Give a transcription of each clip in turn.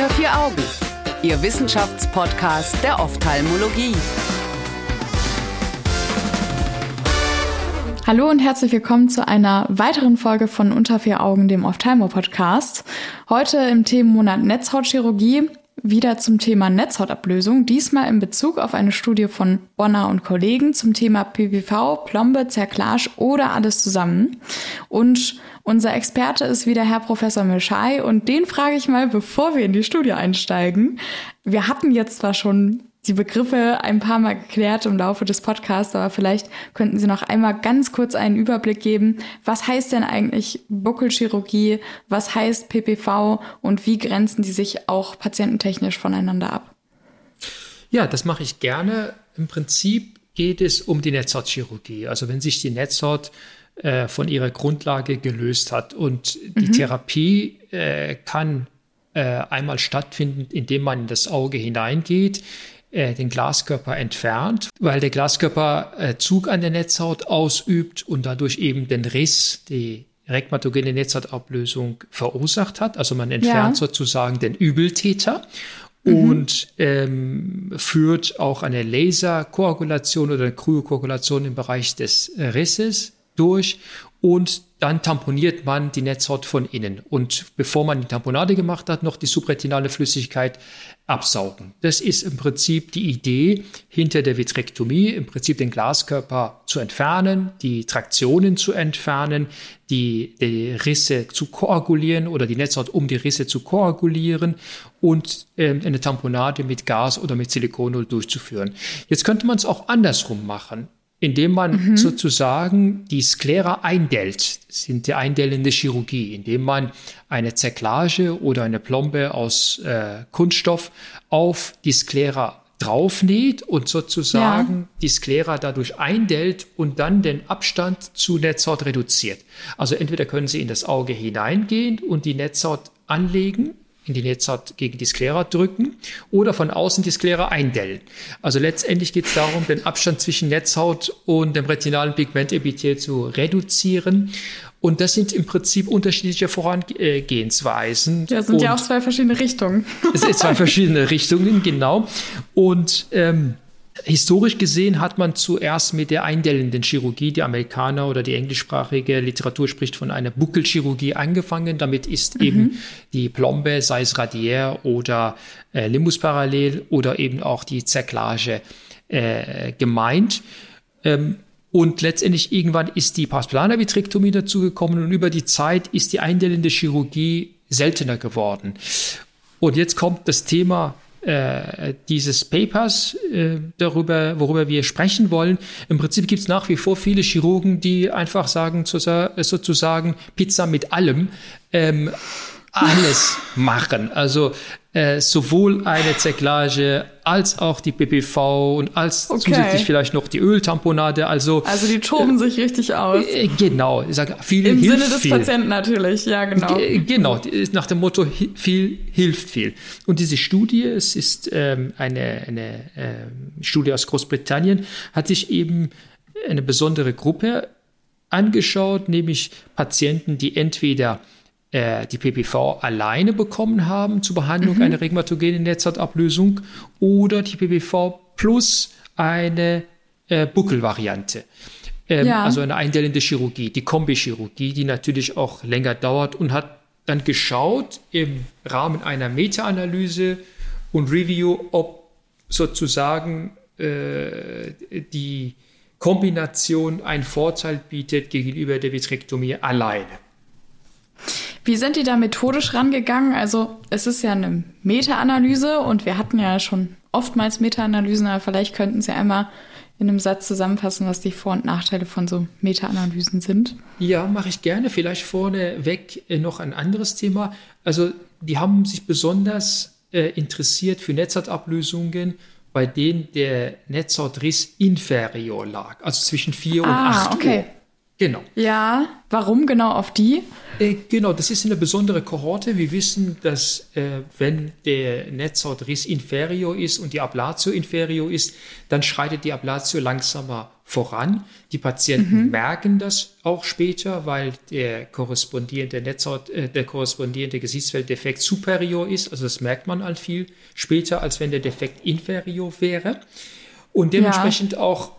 Unter vier Augen, Ihr Wissenschaftspodcast der Ophthalmologie. Hallo und herzlich willkommen zu einer weiteren Folge von Unter vier Augen, dem Ophthalmo-Podcast. Heute im Themenmonat Netzhautchirurgie wieder zum Thema Netzhautablösung, diesmal in Bezug auf eine Studie von Bonner und Kollegen zum Thema PPV, Plombe, Zerklage oder alles zusammen. Und unser Experte ist wieder Herr Professor Mischai und den frage ich mal, bevor wir in die Studie einsteigen. Wir hatten jetzt zwar schon die Begriffe ein paar Mal geklärt im Laufe des Podcasts, aber vielleicht könnten Sie noch einmal ganz kurz einen Überblick geben. Was heißt denn eigentlich Buckelchirurgie? Was heißt PPV? Und wie grenzen die sich auch patiententechnisch voneinander ab? Ja, das mache ich gerne. Im Prinzip geht es um die Netzhautchirurgie. Also wenn sich die Netzhaut äh, von ihrer Grundlage gelöst hat und die mhm. Therapie äh, kann äh, einmal stattfinden, indem man in das Auge hineingeht, äh, den Glaskörper entfernt, weil der Glaskörper äh, Zug an der Netzhaut ausübt und dadurch eben den Riss, die rekmatogene Netzhautablösung verursacht hat. Also man entfernt ja. sozusagen den Übeltäter mhm. und ähm, führt auch eine Laserkoagulation oder eine Kryokoagulation im Bereich des Risses durch und dann tamponiert man die Netzhaut von innen und bevor man die Tamponade gemacht hat, noch die subretinale Flüssigkeit absaugen. Das ist im Prinzip die Idee hinter der Vitrektomie, im Prinzip den Glaskörper zu entfernen, die Traktionen zu entfernen, die, die Risse zu koagulieren oder die Netzhaut um die Risse zu koagulieren und ähm, eine Tamponade mit Gas oder mit Silikonöl durchzuführen. Jetzt könnte man es auch andersrum machen indem man mhm. sozusagen die Sklera eindellt, das sind die eindellende Chirurgie, indem man eine Zerklage oder eine Plombe aus äh, Kunststoff auf die Sklera draufnäht und sozusagen ja. die Sklera dadurch eindellt und dann den Abstand zu Netzhaut reduziert. Also entweder können Sie in das Auge hineingehen und die Netzhaut anlegen in die Netzhaut gegen die Sklera drücken oder von außen die Sklera eindellen. Also letztendlich geht es darum, den Abstand zwischen Netzhaut und dem retinalen Pigmentepithel zu reduzieren. Und das sind im Prinzip unterschiedliche Vorangehensweisen. Ja, sind und ja auch zwei verschiedene Richtungen. Es sind zwei verschiedene Richtungen, genau. Und ähm, Historisch gesehen hat man zuerst mit der eindellenden Chirurgie, die Amerikaner oder die englischsprachige Literatur spricht von einer Buckelchirurgie angefangen. Damit ist mhm. eben die Plombe, sei es radiär oder äh, Limbus parallel oder eben auch die Zerklage äh, gemeint. Ähm, und letztendlich irgendwann ist die Pasplana-Vitrektomie dazugekommen und über die Zeit ist die eindellende Chirurgie seltener geworden. Und jetzt kommt das Thema äh, dieses Papers, äh, darüber, worüber wir sprechen wollen. Im Prinzip gibt es nach wie vor viele Chirurgen, die einfach sagen, sozusagen Pizza mit allem. Ähm, alles machen. Also äh, sowohl eine Zerklage als auch die PPV und als okay. zusätzlich vielleicht noch die Öltamponade. Also, also die toben äh, sich richtig aus. Äh, genau, ich sage, viel Im hilft Sinne des viel. Patienten natürlich, ja genau. G genau, nach dem Motto viel hilft viel. Und diese Studie, es ist ähm, eine, eine äh, Studie aus Großbritannien, hat sich eben eine besondere Gruppe angeschaut, nämlich Patienten, die entweder äh, die PPV alleine bekommen haben zur Behandlung mhm. einer rheumatogenen Netzhautablösung oder die PPV plus eine äh, Buckelvariante. Ähm, ja. Also eine eindellende Chirurgie, die Kombichirurgie, die natürlich auch länger dauert und hat dann geschaut im Rahmen einer Meta-Analyse und Review, ob sozusagen äh, die Kombination einen Vorteil bietet gegenüber der Vitrektomie alleine. Wie sind die da methodisch rangegangen? Also es ist ja eine Meta-Analyse und wir hatten ja schon oftmals Meta-Analysen, aber vielleicht könnten Sie einmal in einem Satz zusammenfassen, was die Vor- und Nachteile von so Meta-Analysen sind. Ja, mache ich gerne. Vielleicht vorneweg äh, noch ein anderes Thema. Also die haben sich besonders äh, interessiert für Netzhautablösungen, bei denen der Netzhautriss inferior lag, also zwischen 4 und 8 ah, okay. Uhr. Genau. Ja, warum genau auf die? Äh, genau, das ist eine besondere Kohorte. Wir wissen, dass äh, wenn der Netzhautriss inferior ist und die Ablatio inferior ist, dann schreitet die Ablatio langsamer voran. Die Patienten mhm. merken das auch später, weil der korrespondierende Netzhaut, äh, der korrespondierende Gesichtsfelddefekt superior ist. Also das merkt man halt viel später, als wenn der Defekt inferior wäre. Und dementsprechend ja. auch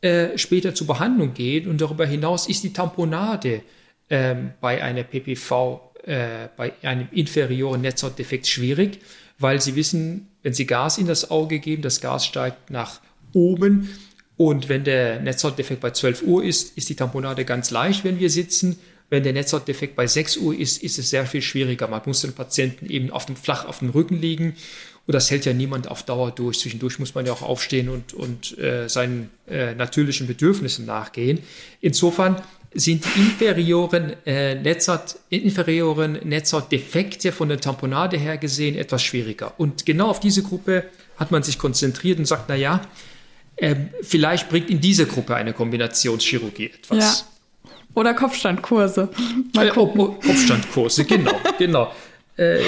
äh, später zur Behandlung geht. Und darüber hinaus ist die Tamponade ähm, bei einer PPV, äh, bei einem inferioren Netzhautdefekt schwierig, weil Sie wissen, wenn Sie Gas in das Auge geben, das Gas steigt nach oben. Und wenn der Netzhautdefekt bei 12 Uhr ist, ist die Tamponade ganz leicht, wenn wir sitzen. Wenn der Netzhautdefekt bei 6 Uhr ist, ist es sehr viel schwieriger. Man muss den Patienten eben auf dem flach auf dem Rücken liegen und das hält ja niemand auf Dauer durch. Zwischendurch muss man ja auch aufstehen und, und äh, seinen äh, natürlichen Bedürfnissen nachgehen. Insofern sind die inferioren, äh, Netzhaut, inferioren Netzhautdefekte von der Tamponade her gesehen etwas schwieriger. Und genau auf diese Gruppe hat man sich konzentriert und sagt, na ja, äh, vielleicht bringt in dieser Gruppe eine Kombinationschirurgie etwas. Ja. Oder Kopfstandkurse. Mal äh, Kopfstandkurse, genau, genau. Äh,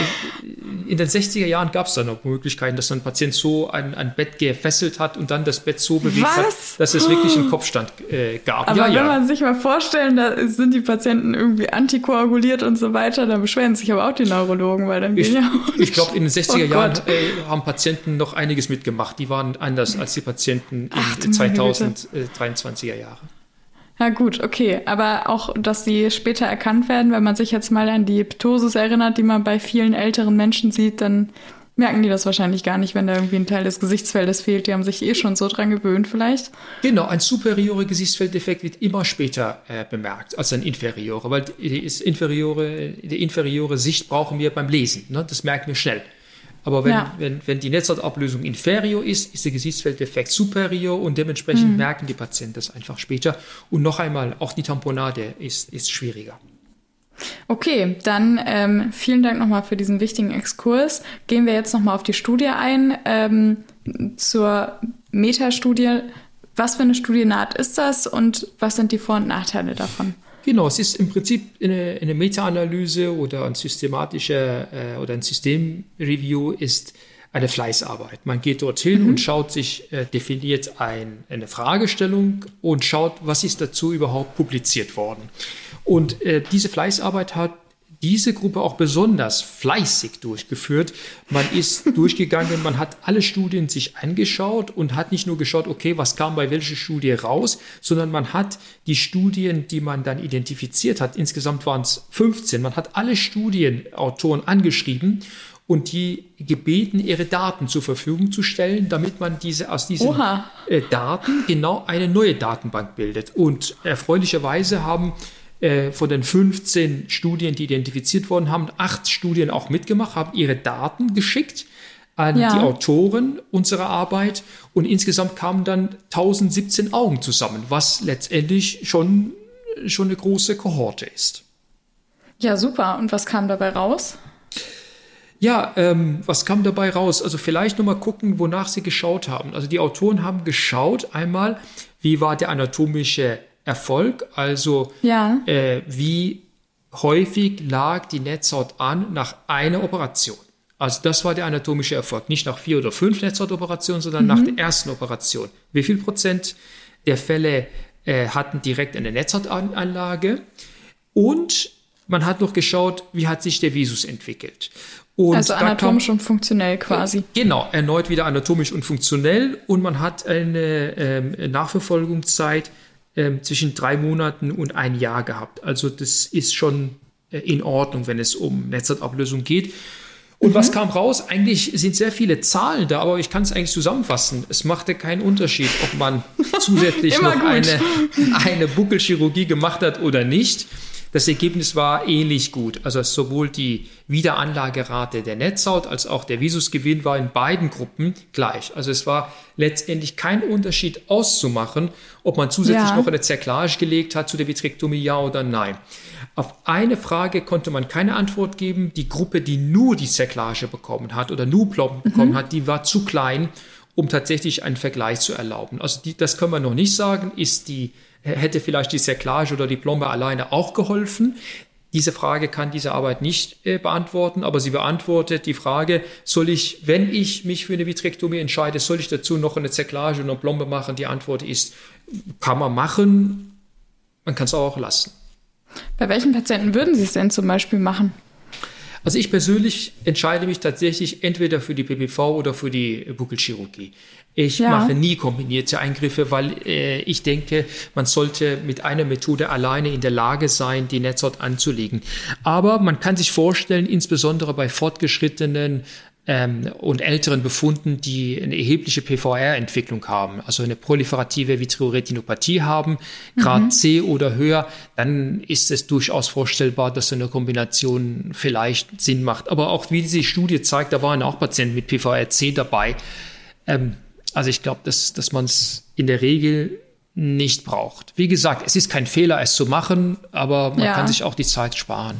in den 60er Jahren gab es da noch Möglichkeiten, dass ein Patient so ein, ein Bett gefesselt hat und dann das Bett so bewegt Was? hat, dass es wirklich einen Kopfstand äh, gab. Aber ja, wenn ja. man sich mal vorstellen, da sind die Patienten irgendwie antikoaguliert und so weiter, dann beschweren sich aber auch die Neurologen, weil dann ich, gehen ja Ich glaube, in den 60er oh Jahren äh, haben Patienten noch einiges mitgemacht. Die waren anders als die Patienten in 2023er Jahren. Ja gut, okay. Aber auch, dass sie später erkannt werden, wenn man sich jetzt mal an die Ptosis erinnert, die man bei vielen älteren Menschen sieht, dann merken die das wahrscheinlich gar nicht, wenn da irgendwie ein Teil des Gesichtsfeldes fehlt. Die haben sich eh schon so dran gewöhnt vielleicht. Genau, ein superiore Gesichtsfelddefekt wird immer später äh, bemerkt als ein inferiore, weil die, inferiore, die inferiore Sicht brauchen wir beim Lesen. Ne? Das merken wir schnell. Aber wenn, ja. wenn, wenn die Netzhautablösung inferior ist, ist der Gesichtsfelddefekt superior und dementsprechend mhm. merken die Patienten das einfach später. Und noch einmal, auch die Tamponade ist, ist schwieriger. Okay, dann ähm, vielen Dank nochmal für diesen wichtigen Exkurs. Gehen wir jetzt nochmal auf die Studie ein. Ähm, zur Metastudie. Was für eine Studienart ist das und was sind die Vor- und Nachteile davon? Genau, es ist im Prinzip eine, eine Meta-Analyse oder ein systematischer äh, oder ein Systemreview ist eine Fleißarbeit. Man geht dorthin mhm. und schaut sich, äh, definiert ein, eine Fragestellung und schaut, was ist dazu überhaupt publiziert worden. Und äh, diese Fleißarbeit hat diese Gruppe auch besonders fleißig durchgeführt. Man ist durchgegangen, man hat alle Studien sich angeschaut und hat nicht nur geschaut, okay, was kam bei welcher Studie raus, sondern man hat die Studien, die man dann identifiziert hat, insgesamt waren es 15, man hat alle Studienautoren angeschrieben und die gebeten, ihre Daten zur Verfügung zu stellen, damit man diese aus diesen äh, Daten genau eine neue Datenbank bildet. Und erfreulicherweise haben äh, von den 15 Studien, die identifiziert wurden, haben acht Studien auch mitgemacht, haben ihre Daten geschickt an ja. die Autoren unserer Arbeit und insgesamt kamen dann 1017 Augen zusammen, was letztendlich schon, schon eine große Kohorte ist. Ja, super. Und was kam dabei raus? Ja, ähm, was kam dabei raus? Also vielleicht nochmal gucken, wonach Sie geschaut haben. Also die Autoren haben geschaut einmal, wie war der anatomische Erfolg, also ja. äh, wie häufig lag die Netzhaut an nach einer Operation. Also das war der anatomische Erfolg, nicht nach vier oder fünf Netzhautoperationen, sondern mhm. nach der ersten Operation. Wie viel Prozent der Fälle äh, hatten direkt eine Netzhautanlage? Und man hat noch geschaut, wie hat sich der Visus entwickelt. Und also anatomisch kam, und funktionell quasi. Genau, erneut wieder anatomisch und funktionell. Und man hat eine ähm, Nachverfolgungszeit ähm, zwischen drei Monaten und ein Jahr gehabt. Also das ist schon äh, in Ordnung, wenn es um Netzhautablösung geht. Und mhm. was kam raus? Eigentlich sind sehr viele Zahlen da, aber ich kann es eigentlich zusammenfassen. Es machte keinen Unterschied, ob man zusätzlich noch eine, eine Buckelchirurgie gemacht hat oder nicht. Das Ergebnis war ähnlich gut. Also sowohl die Wiederanlagerate der Netzhaut als auch der Visusgewinn war in beiden Gruppen gleich. Also es war letztendlich kein Unterschied auszumachen, ob man zusätzlich ja. noch eine Zerklage gelegt hat zu der Vitrektomie, ja oder nein. Auf eine Frage konnte man keine Antwort geben. Die Gruppe, die nur die Zerklage bekommen hat oder nur Plomben mhm. bekommen hat, die war zu klein um tatsächlich einen Vergleich zu erlauben. Also die, das können wir noch nicht sagen, ist die hätte vielleicht die Cerclage oder die Plombe alleine auch geholfen. Diese Frage kann diese Arbeit nicht äh, beantworten, aber sie beantwortet die Frage, soll ich, wenn ich mich für eine Vitrektomie entscheide, soll ich dazu noch eine Zerklage und eine Plombe machen? Die Antwort ist, kann man machen, man kann es auch lassen. Bei welchen Patienten würden Sie es denn zum Beispiel machen? Also ich persönlich entscheide mich tatsächlich entweder für die PPV oder für die Buckelchirurgie. Ich ja. mache nie kombinierte Eingriffe, weil äh, ich denke, man sollte mit einer Methode alleine in der Lage sein, die Netzhaut anzulegen. Aber man kann sich vorstellen, insbesondere bei fortgeschrittenen ähm, und älteren Befunden, die eine erhebliche PVR-Entwicklung haben, also eine proliferative Vitreoretinopathie haben, Grad mhm. C oder höher, dann ist es durchaus vorstellbar, dass so eine Kombination vielleicht Sinn macht. Aber auch wie diese Studie zeigt, da waren auch Patienten mit PVR-C dabei. Ähm, also ich glaube, dass, dass man es in der Regel nicht braucht. Wie gesagt, es ist kein Fehler, es zu machen, aber man ja. kann sich auch die Zeit sparen.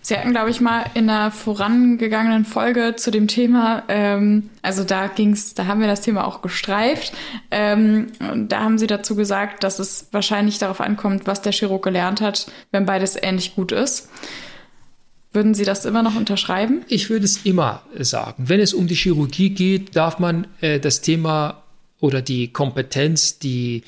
Sie hatten, glaube ich, mal in einer vorangegangenen Folge zu dem Thema, ähm, also da ging's, da haben wir das Thema auch gestreift. Ähm, da haben Sie dazu gesagt, dass es wahrscheinlich darauf ankommt, was der Chirurg gelernt hat, wenn beides ähnlich gut ist. Würden Sie das immer noch unterschreiben? Ich würde es immer sagen. Wenn es um die Chirurgie geht, darf man äh, das Thema oder die Kompetenz, die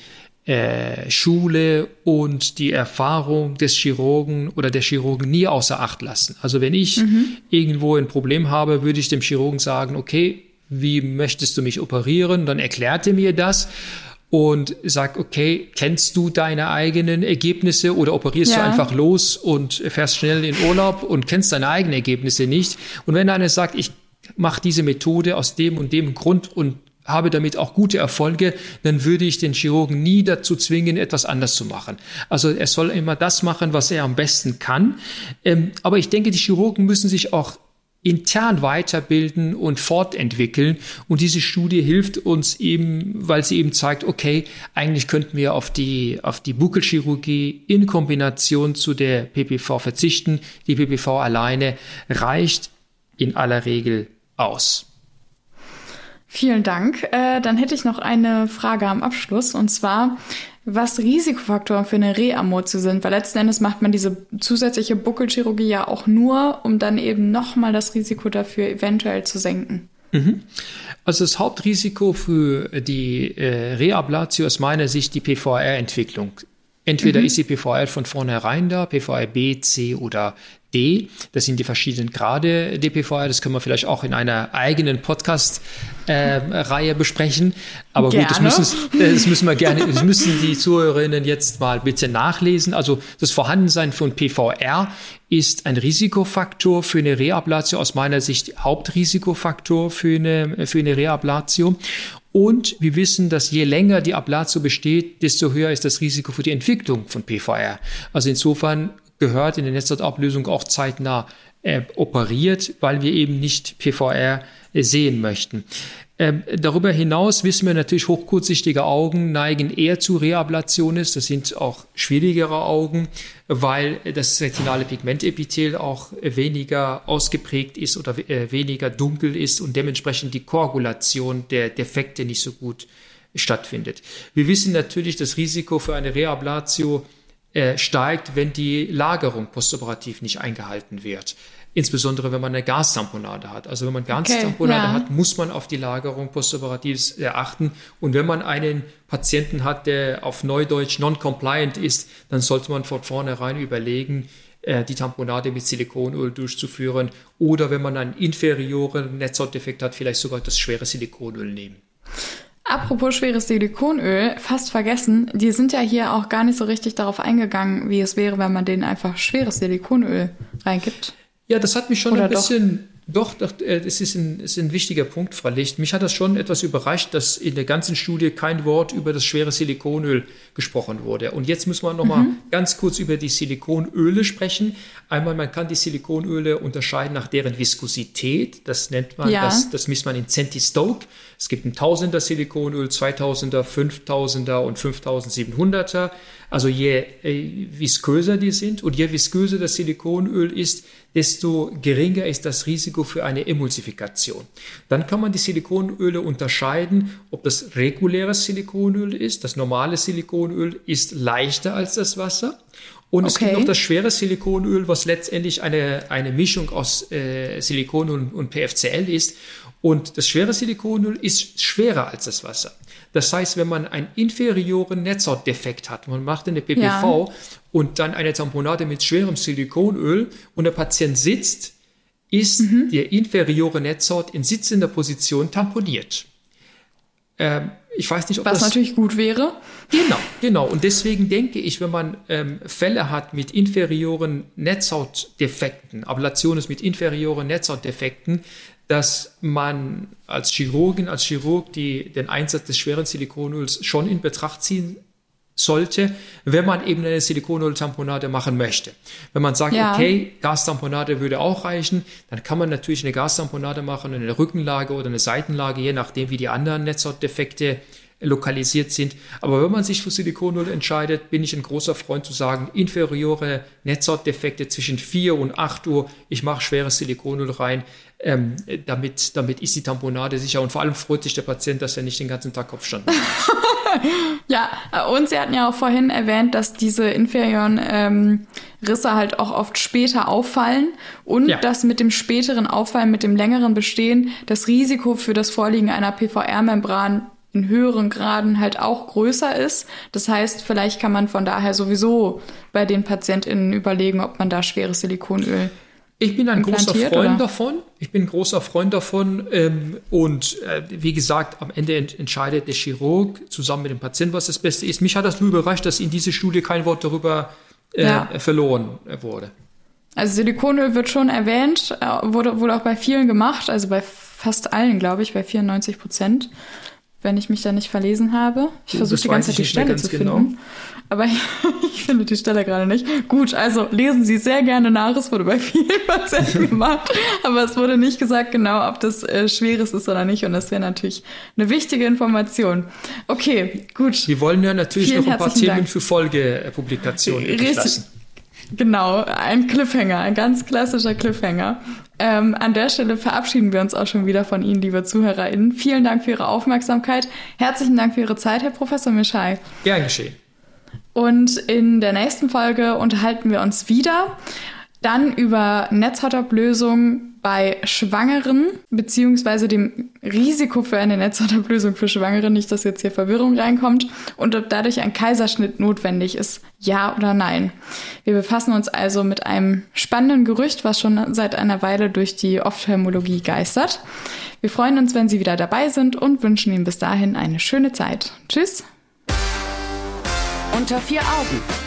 äh, Schule und die Erfahrung des Chirurgen oder der Chirurgen nie außer Acht lassen. Also wenn ich mhm. irgendwo ein Problem habe, würde ich dem Chirurgen sagen, okay, wie möchtest du mich operieren? Dann erklärt er mir das und sagt, okay, kennst du deine eigenen Ergebnisse oder operierst ja. du einfach los und fährst schnell in Urlaub und kennst deine eigenen Ergebnisse nicht? Und wenn einer sagt, ich mache diese Methode aus dem und dem Grund und habe damit auch gute Erfolge, dann würde ich den Chirurgen nie dazu zwingen, etwas anders zu machen. Also er soll immer das machen, was er am besten kann. Ähm, aber ich denke, die Chirurgen müssen sich auch intern weiterbilden und fortentwickeln. Und diese Studie hilft uns eben, weil sie eben zeigt, okay, eigentlich könnten wir auf die, auf die Buckelchirurgie in Kombination zu der PPV verzichten. Die PPV alleine reicht in aller Regel aus. Vielen Dank. Äh, dann hätte ich noch eine Frage am Abschluss und zwar, was Risikofaktoren für eine Reamortio sind, weil letzten Endes macht man diese zusätzliche Buckelchirurgie ja auch nur, um dann eben nochmal das Risiko dafür eventuell zu senken. Mhm. Also das Hauptrisiko für die äh, Reablatio aus meiner Sicht die PVR-Entwicklung. Entweder mhm. ist die PVR von vornherein da, PVR B, C oder D. Das sind die verschiedenen Grade DPVR. Das können wir vielleicht auch in einer eigenen Podcast-Reihe äh, besprechen. Aber gerne. gut, das müssen, das müssen wir gerne, das müssen die Zuhörerinnen jetzt mal bitte nachlesen. Also das Vorhandensein von PVR ist ein Risikofaktor für eine Reablatio, aus meiner Sicht Hauptrisikofaktor für eine, für eine Reablatio. Und wir wissen, dass je länger die Ablatio besteht, desto höher ist das Risiko für die Entwicklung von PVR. Also insofern gehört in der Netzhautablösung auch zeitnah äh, operiert, weil wir eben nicht PVR äh, sehen möchten. Ähm, darüber hinaus wissen wir natürlich, hochkurzsichtige Augen neigen eher zu Reablationis. Das sind auch schwierigere Augen, weil das retinale Pigmentepithel auch weniger ausgeprägt ist oder äh, weniger dunkel ist und dementsprechend die Koagulation der Defekte nicht so gut stattfindet. Wir wissen natürlich, das Risiko für eine Reablatio äh, steigt, wenn die Lagerung postoperativ nicht eingehalten wird. Insbesondere wenn man eine Gastamponade hat. Also wenn man Gastamponade okay, ja. hat, muss man auf die Lagerung postoperativ achten. Und wenn man einen Patienten hat, der auf Neudeutsch non-compliant ist, dann sollte man von vornherein überlegen, äh, die Tamponade mit Silikonöl durchzuführen. Oder wenn man einen inferioren Netzhautdefekt hat, vielleicht sogar das schwere Silikonöl nehmen. Apropos schweres Silikonöl, fast vergessen, die sind ja hier auch gar nicht so richtig darauf eingegangen, wie es wäre, wenn man denen einfach schweres Silikonöl reingibt. Ja, das hat mich schon Oder ein bisschen doch, doch äh, das ist ein, ist ein wichtiger Punkt, Frau Licht. Mich hat das schon etwas überrascht, dass in der ganzen Studie kein Wort über das schwere Silikonöl gesprochen wurde. Und jetzt müssen wir noch mhm. mal ganz kurz über die Silikonöle sprechen. Einmal, man kann die Silikonöle unterscheiden nach deren Viskosität. Das nennt man, ja. das, das misst man in Centistoke. Es gibt ein Tausender Silikonöl, 2000er, 5000er und 5700er. Also je äh, visköser die sind und je visköser das Silikonöl ist, desto geringer ist das Risiko für eine Emulsifikation. Dann kann man die Silikonöle unterscheiden, ob das reguläres Silikonöl ist. Das normale Silikonöl ist leichter als das Wasser. Und okay. es gibt noch das schwere Silikonöl, was letztendlich eine, eine Mischung aus äh, Silikon und, und PFCl ist. Und das schwere Silikonöl ist schwerer als das Wasser. Das heißt, wenn man einen inferioren Netzhautdefekt hat, man macht eine PPV ja. und dann eine Tamponade mit schwerem Silikonöl und der Patient sitzt, ist mhm. der inferiore Netzhaut in sitzender Position tamponiert. Ähm, ich weiß nicht, ob Was das natürlich gut wäre. Genau, genau. Und deswegen denke ich, wenn man ähm, Fälle hat mit inferioren Netzhautdefekten, Ablationen mit inferioren Netzhautdefekten, dass man als Chirurgin, als Chirurg die, den Einsatz des schweren Silikonöls schon in Betracht ziehen sollte, wenn man eben eine Silikonöl-Tamponade machen möchte. Wenn man sagt, ja. okay, Gastamponade würde auch reichen, dann kann man natürlich eine Gastamponade machen, eine Rückenlage oder eine Seitenlage, je nachdem, wie die anderen Netzhautdefekte lokalisiert sind. Aber wenn man sich für Silikonöl entscheidet, bin ich ein großer Freund zu sagen, inferiore Netzhautdefekte zwischen 4 und 8 Uhr, ich mache schweres Silikonöl rein, ähm, damit, damit ist die Tamponade sicher und vor allem freut sich der Patient, dass er nicht den ganzen Tag Kopfstand hat. ja, und Sie hatten ja auch vorhin erwähnt, dass diese inferioren ähm, Risse halt auch oft später auffallen und ja. dass mit dem späteren Auffallen, mit dem längeren Bestehen das Risiko für das Vorliegen einer PVR-Membran in höheren Graden halt auch größer ist. Das heißt, vielleicht kann man von daher sowieso bei den PatientInnen überlegen, ob man da schweres Silikonöl ich bin ein großer Freund oder? davon. Ich bin ein großer Freund davon. Ähm, und äh, wie gesagt, am Ende ent entscheidet der Chirurg zusammen mit dem Patienten, was das Beste ist. Mich hat das nur überrascht, dass in dieser Studie kein Wort darüber äh, ja. verloren wurde. Also Silikonöl wird schon erwähnt, äh, wurde, wurde auch bei vielen gemacht, also bei fast allen, glaube ich, bei 94 Prozent wenn ich mich da nicht verlesen habe. Ich versuche die ganze Zeit die Stelle zu finden. Genau. Aber ich finde die Stelle gerade nicht. Gut, also lesen Sie sehr gerne nach. Es wurde bei vielen Patienten gemacht. Aber es wurde nicht gesagt genau, ob das äh, Schweres ist oder nicht. Und das wäre natürlich eine wichtige Information. Okay, gut. Wir wollen ja natürlich Vielen noch ein paar Themen Dank. für Folgepublikationen Richtig. Lassen. Genau, ein Cliffhanger, ein ganz klassischer Cliffhanger. Ähm, an der Stelle verabschieden wir uns auch schon wieder von Ihnen, liebe ZuhörerInnen. Vielen Dank für Ihre Aufmerksamkeit. Herzlichen Dank für Ihre Zeit, Herr Professor Mischai. Gern geschehen. Und in der nächsten Folge unterhalten wir uns wieder. Dann über Netzhautablösung bei Schwangeren, beziehungsweise dem Risiko für eine Netzhautablösung für Schwangere, nicht, dass jetzt hier Verwirrung reinkommt, und ob dadurch ein Kaiserschnitt notwendig ist, ja oder nein. Wir befassen uns also mit einem spannenden Gerücht, was schon seit einer Weile durch die Ophthalmologie geistert. Wir freuen uns, wenn Sie wieder dabei sind und wünschen Ihnen bis dahin eine schöne Zeit. Tschüss! Unter vier Augen